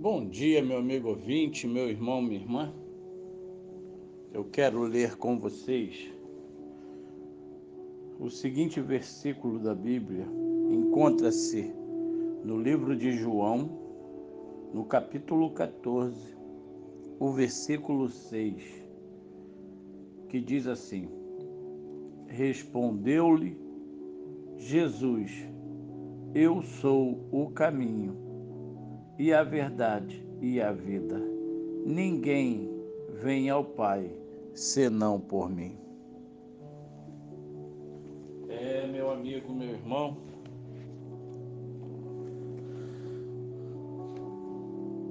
Bom dia, meu amigo ouvinte, meu irmão, minha irmã. Eu quero ler com vocês o seguinte versículo da Bíblia. Encontra-se no livro de João, no capítulo 14, o versículo 6, que diz assim: Respondeu-lhe Jesus: Eu sou o caminho e a verdade e a vida. Ninguém vem ao Pai senão por mim. É, meu amigo, meu irmão.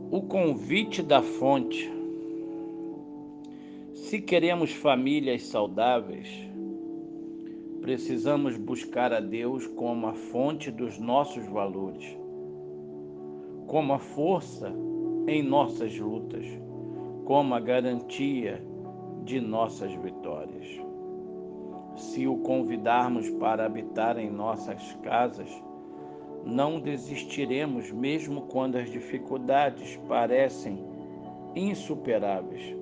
O convite da fonte. Se queremos famílias saudáveis, precisamos buscar a Deus como a fonte dos nossos valores como a força em nossas lutas, como a garantia de nossas vitórias. Se o convidarmos para habitar em nossas casas, não desistiremos mesmo quando as dificuldades parecem insuperáveis,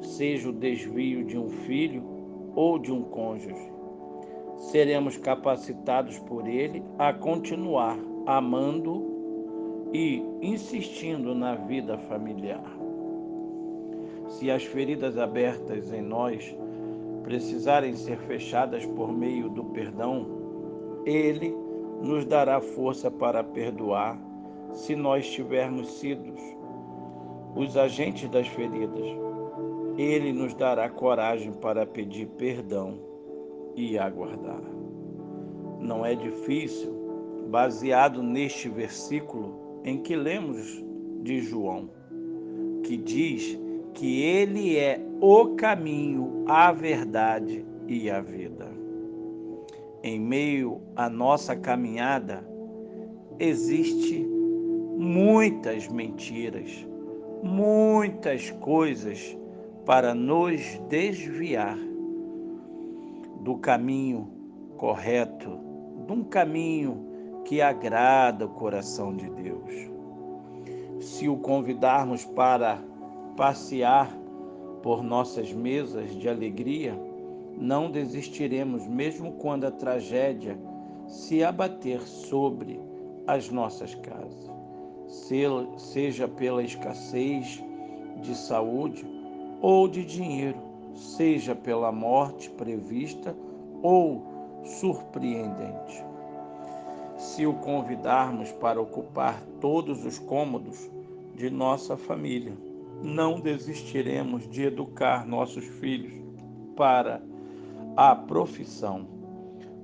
seja o desvio de um filho ou de um cônjuge. Seremos capacitados por ele a continuar amando e insistindo na vida familiar. Se as feridas abertas em nós precisarem ser fechadas por meio do perdão, Ele nos dará força para perdoar se nós tivermos sido os agentes das feridas. Ele nos dará coragem para pedir perdão e aguardar. Não é difícil, baseado neste versículo, em que lemos de João, que diz que ele é o caminho, a verdade e a vida. Em meio à nossa caminhada, existe muitas mentiras, muitas coisas para nos desviar do caminho correto, de um caminho que agrada o coração de Deus. Se o convidarmos para passear por nossas mesas de alegria, não desistiremos, mesmo quando a tragédia se abater sobre as nossas casas, seja pela escassez de saúde ou de dinheiro, seja pela morte prevista ou surpreendente. Se o convidarmos para ocupar todos os cômodos de nossa família, não desistiremos de educar nossos filhos para a profissão,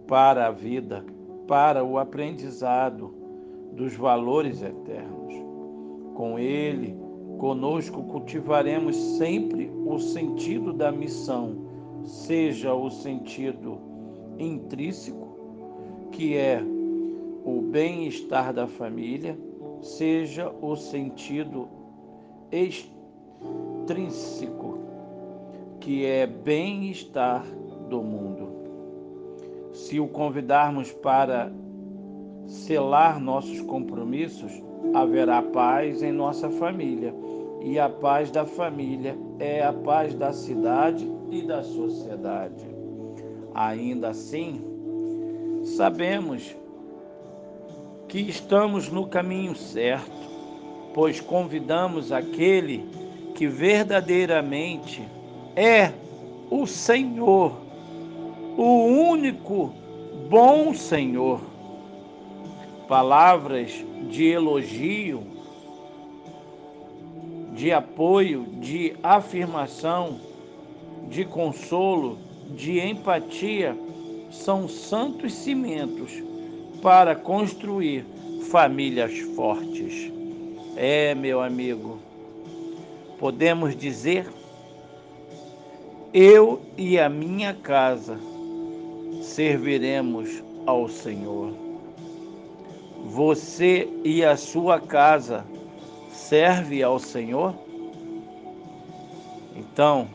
para a vida, para o aprendizado dos valores eternos. Com ele, conosco cultivaremos sempre o sentido da missão, seja o sentido intrínseco, que é o bem-estar da família, seja o sentido extrínseco, que é bem-estar do mundo. Se o convidarmos para selar nossos compromissos, haverá paz em nossa família. E a paz da família é a paz da cidade e da sociedade. Ainda assim, sabemos que estamos no caminho certo, pois convidamos aquele que verdadeiramente é o Senhor, o único bom Senhor. Palavras de elogio, de apoio, de afirmação, de consolo, de empatia são santos cimentos para construir famílias fortes. É, meu amigo, podemos dizer: eu e a minha casa serviremos ao Senhor. Você e a sua casa serve ao Senhor? Então,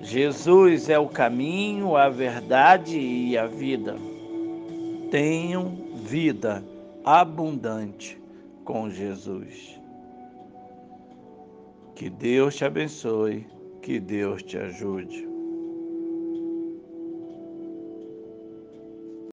Jesus é o caminho, a verdade e a vida tenham vida abundante com Jesus. Que Deus te abençoe, que Deus te ajude.